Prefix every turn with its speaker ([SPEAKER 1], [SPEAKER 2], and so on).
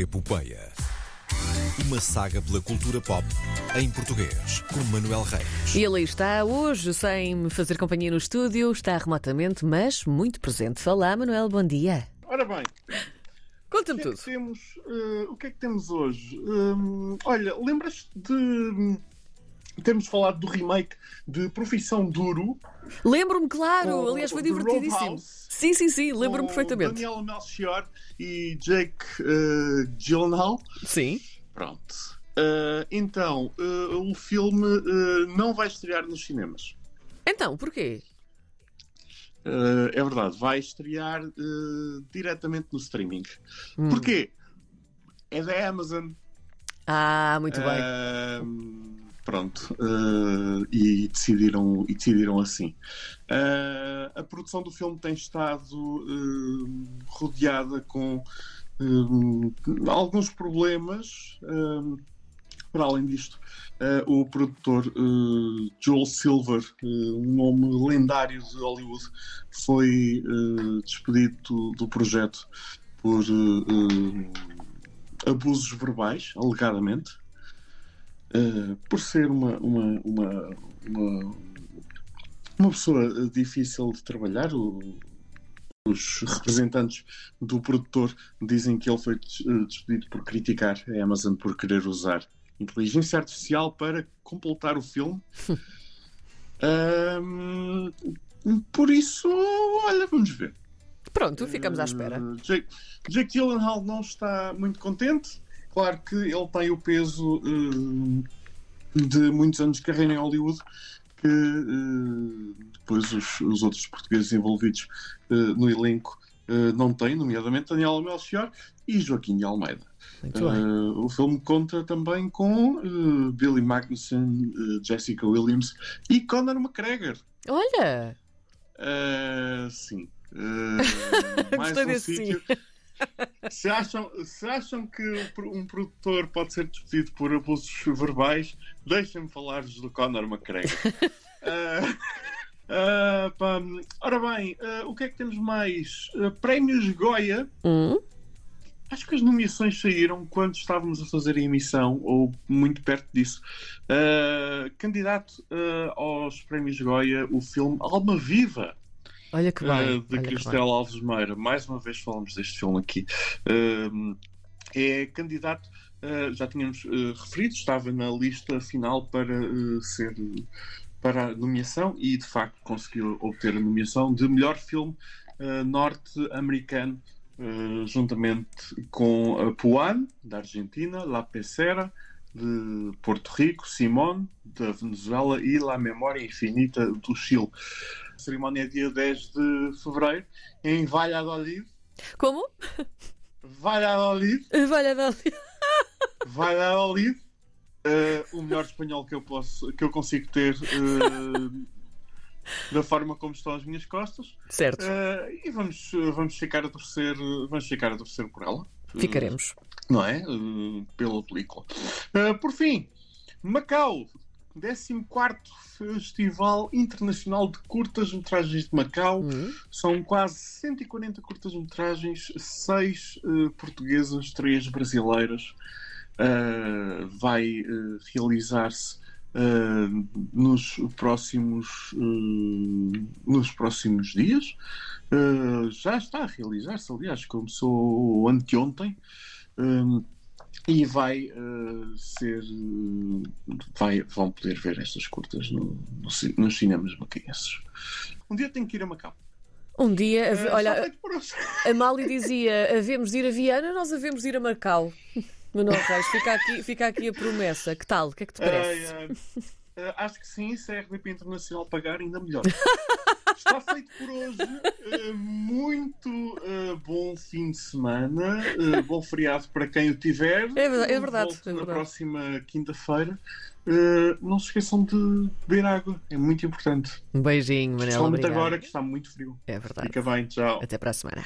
[SPEAKER 1] Epopeia. Uma saga pela cultura pop em português, com Manuel Reis.
[SPEAKER 2] E ele aí está hoje, sem me fazer companhia no estúdio, está remotamente, mas muito presente. Olá, Manuel, bom dia.
[SPEAKER 3] Ora bem,
[SPEAKER 2] Conta-me
[SPEAKER 3] é
[SPEAKER 2] tudo.
[SPEAKER 3] que temos, eh, o que é que temos hoje? Hum, olha, lembras-te de hum, termos falado do remake de Profissão Duro?
[SPEAKER 2] Lembro-me, claro,
[SPEAKER 3] Com-
[SPEAKER 2] aliás, foi divertidíssimo. Sim, sim, sim, lembro-me perfeitamente.
[SPEAKER 3] Daniel Melchior e Jake eh, Gyllenhaal.
[SPEAKER 2] Sim.
[SPEAKER 3] Pronto. Eh, então, eh, o filme eh, não vai estrear nos cinemas.
[SPEAKER 2] Então, porquê?
[SPEAKER 3] É verdade, vai estrear diretamente no streaming.
[SPEAKER 2] Hum.
[SPEAKER 3] Porquê? É da Amazon.
[SPEAKER 2] Ah, muito bem.
[SPEAKER 3] Pronto. ah, e, decidiram, e decidiram assim. Ah, a produção do filme tem estado ah, rodeada com alguns problemas. para além disto, o produtor Joel Silver, um nome lendário de Hollywood, foi despedido do, projeto por abusos verbais, alegadamente, uh, por ser uma, uma, uma, uma, uma pessoa difícil de trabalhar. O- os representantes do produtor dizem que ele foi uh, despedido por criticar a Amazon por querer usar inteligência artificial para completar o filme. Um, por isso, olha, vamos ver.
[SPEAKER 2] Pronto, ficamos à espera.
[SPEAKER 3] Uh, Jake, Jake Gyllenhaal não está muito contente. Claro que ele tem o peso uh, de muitos anos de carreira em Hollywood que uh, depois os, os outros portugueses envolvidos uh, no elenco não têm, nomeadamente Daniel Melchior e Joaquim de Almeida. Uh, o filme conta também com uh, Billy Magnussen, uh, Jessica Williams e Conor McGregor.
[SPEAKER 2] Olha,
[SPEAKER 3] sim. Mais um sítio. Se acham, se acham que um produtor pode ser despedido por abusos verbais, deixem-me falar-vos do Conor McGregor. Uh, uh, ora bem, uh, o que é que temos mais? Prémios Goya.
[SPEAKER 2] hum,
[SPEAKER 3] Acho que as nomeações saíram quando estávamos a fazer a emissão, ou muito perto disso. Uh, candidato uh, aos prémios Goya, o filme Alma Viva.
[SPEAKER 2] Olha que bem. Olha
[SPEAKER 3] de
[SPEAKER 2] que bem.
[SPEAKER 3] Cristel Alves Meira. Mais uma vez falamos deste filme aqui. É candidato, uh, já tínhamos uh, referido, estava na lista final para ser para a nomeação e de facto conseguiu obter a nomeação de melhor filme norte-americano, juntamente com a Puan, da Argentina, La Pecera, de Porto Rico, Simone, da Venezuela e La Memória Infinita do Chile. A cerimónia é dia 10 de fevereiro em Valladolid.
[SPEAKER 2] Como?
[SPEAKER 3] Valladolid,
[SPEAKER 2] Olha, Dali.
[SPEAKER 3] Valladolid. Eh, o melhor espanhol que eu posso, que eu consigo ter eh, da forma como estão as minhas costas.
[SPEAKER 2] Certo,
[SPEAKER 3] Eh, e vamos, vamos ficar a torcer, vamos ficar a torcer por ela.
[SPEAKER 2] Ficaremos.
[SPEAKER 3] não é? Uh, pela película. Uh, por fim, Macau, 14 Festival Internacional de Curtas-Metragens de Macau.
[SPEAKER 2] Hum,
[SPEAKER 3] São quase 140 curtas-metragens, 6 portuguesas, 3 brasileiras. Uh, vai uh, realizar-se uh, nos próximos uh, nos próximos dias. Uh, já está a realizar-se, aliás, começou anteontem. Um, e vai ser. vai, vão poder ver estas curtas no- no nos cinemas macaenses. Um dia tenho que ir a Macau.
[SPEAKER 2] Um dia, olha. A Mali dizia: havemos de ir a Viana, nós havemos de ir a Macau. Manuel Reis, fica aqui, fica aqui a promessa. Que tal? O que é que te parece?
[SPEAKER 3] Ai, ai. Uh, acho que sim, se a RDP Internacional pagar, ainda melhor. Está feito por hoje. Uh, muito uh, bom fim de semana. Bom feriado para quem o tiver.
[SPEAKER 2] É verdade, é verdade,
[SPEAKER 3] Volto
[SPEAKER 2] é
[SPEAKER 3] na
[SPEAKER 2] verdade.
[SPEAKER 3] próxima quinta-feira. Uh, não se esqueçam de beber água. É muito importante.
[SPEAKER 2] Um beijinho, Manel.
[SPEAKER 3] Principalmente agora que está muito frio.
[SPEAKER 2] É verdade.
[SPEAKER 3] Fica bem, tchau.
[SPEAKER 2] Até para a semana.